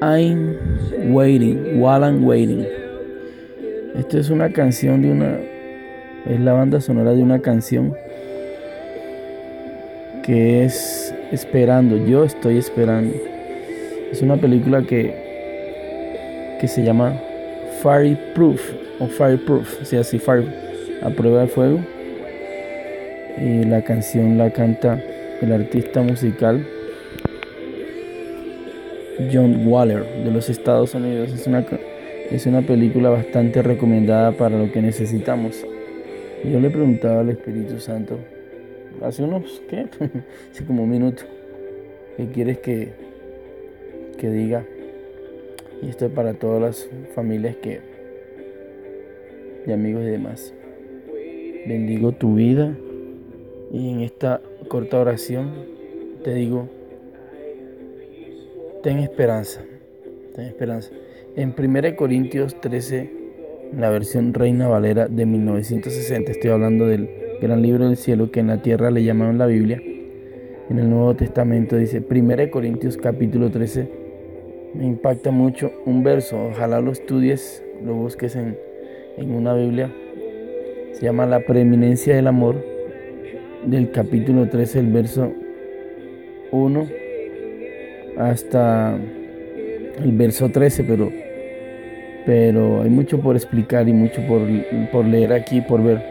I'm waiting, while I'm waiting. Esto es una canción de una. Es la banda sonora de una canción que es Esperando. Yo estoy esperando. Es una película que, que se llama Fireproof o Fireproof, o sea, así Fire, a prueba de fuego. Y la canción la canta el artista musical John Waller de los Estados Unidos. Es una, es una película bastante recomendada para lo que necesitamos. Yo le preguntaba al Espíritu Santo, hace unos, ¿qué? hace como un minuto, ¿qué quieres que, que diga? Y esto es para todas las familias que, y amigos y demás. Bendigo tu vida y en esta corta oración te digo, ten esperanza, ten esperanza. En 1 Corintios 13, la versión Reina Valera de 1960, estoy hablando del gran libro del cielo que en la tierra le llamaron la Biblia. En el Nuevo Testamento dice 1 Corintios capítulo 13, me impacta mucho un verso, ojalá lo estudies, lo busques en, en una Biblia. Se llama La preeminencia del amor, del capítulo 13, el verso 1 hasta el verso 13, pero, pero hay mucho por explicar y mucho por, por leer aquí, por ver.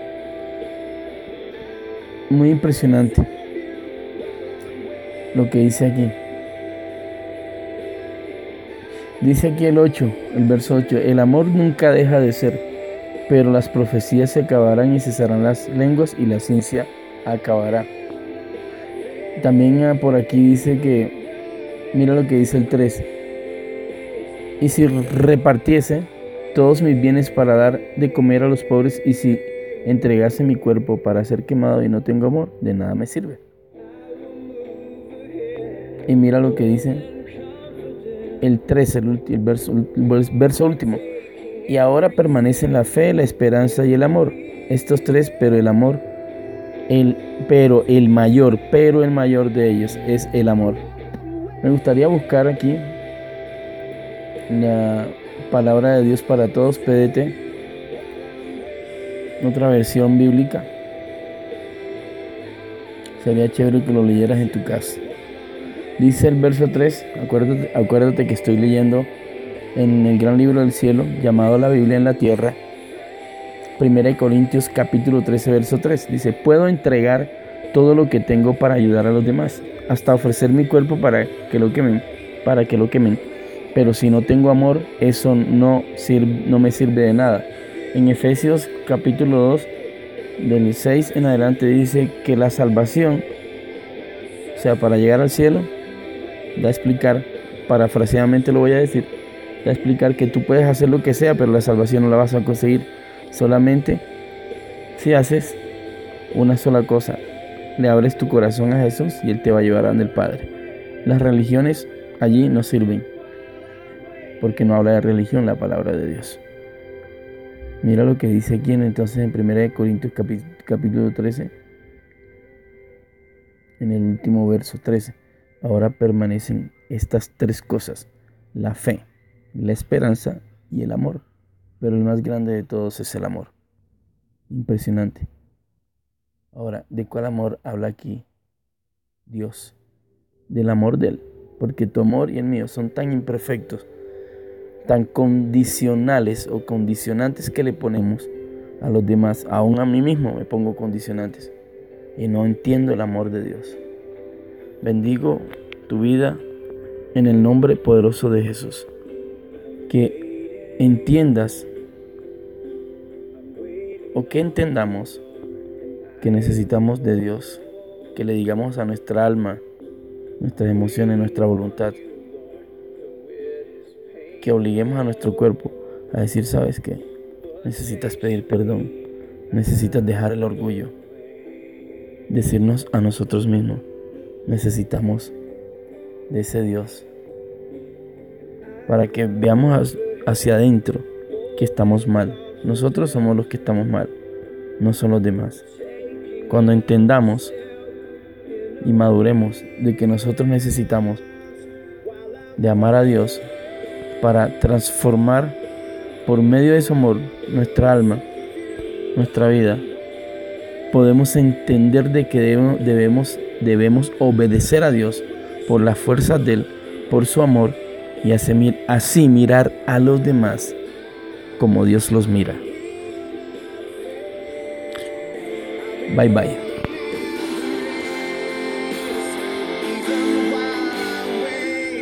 Muy impresionante lo que dice aquí. Dice aquí el 8, el verso 8, el amor nunca deja de ser, pero las profecías se acabarán y cesarán las lenguas y la ciencia acabará. También ah, por aquí dice que, mira lo que dice el 3, y si repartiese todos mis bienes para dar de comer a los pobres y si entregase mi cuerpo para ser quemado y no tengo amor, de nada me sirve. Y mira lo que dice el 13, el, verso, verso último. Y ahora permanecen la fe, la esperanza y el amor. Estos tres, pero el amor, el, pero el mayor, pero el mayor de ellos es el amor. Me gustaría buscar aquí la palabra de Dios para todos, PDT, otra versión bíblica. Sería chévere que lo leyeras en tu casa. Dice el verso 3, acuérdate, acuérdate que estoy leyendo en el gran libro del cielo llamado la Biblia en la tierra. Primera de Corintios capítulo 13 verso 3 dice, "Puedo entregar todo lo que tengo para ayudar a los demás, hasta ofrecer mi cuerpo para que lo quemen, para que lo quemen. Pero si no tengo amor, eso no sirve, no me sirve de nada." En Efesios capítulo 2 del 6 en adelante dice que la salvación, o sea, para llegar al cielo, da a explicar, parafraseadamente lo voy a decir, da a explicar que tú puedes hacer lo que sea, pero la salvación no la vas a conseguir solamente si haces una sola cosa. Le abres tu corazón a Jesús y Él te va a llevar a el Padre. Las religiones allí no sirven, porque no habla de religión la palabra de Dios. Mira lo que dice aquí entonces en 1 Corintios capítulo 13, en el último verso 13. Ahora permanecen estas tres cosas, la fe, la esperanza y el amor. Pero el más grande de todos es el amor. Impresionante. Ahora, ¿de cuál amor habla aquí Dios? Del amor de Él. Porque tu amor y el mío son tan imperfectos, tan condicionales o condicionantes que le ponemos a los demás. Aún a mí mismo me pongo condicionantes. Y no entiendo el amor de Dios. Bendigo tu vida en el nombre poderoso de Jesús. Que entiendas o que entendamos que necesitamos de Dios, que le digamos a nuestra alma, nuestras emociones, nuestra voluntad, que obliguemos a nuestro cuerpo a decir, ¿sabes qué? Necesitas pedir perdón, necesitas dejar el orgullo, decirnos a nosotros mismos, necesitamos de ese Dios. Para que veamos hacia adentro que estamos mal. Nosotros somos los que estamos mal, no son los demás. Cuando entendamos y maduremos de que nosotros necesitamos de amar a Dios para transformar por medio de su amor nuestra alma, nuestra vida, podemos entender de que debemos, debemos, obedecer a Dios por la fuerza de Él, por su amor y así mirar a los demás como Dios los mira. Bye-bye.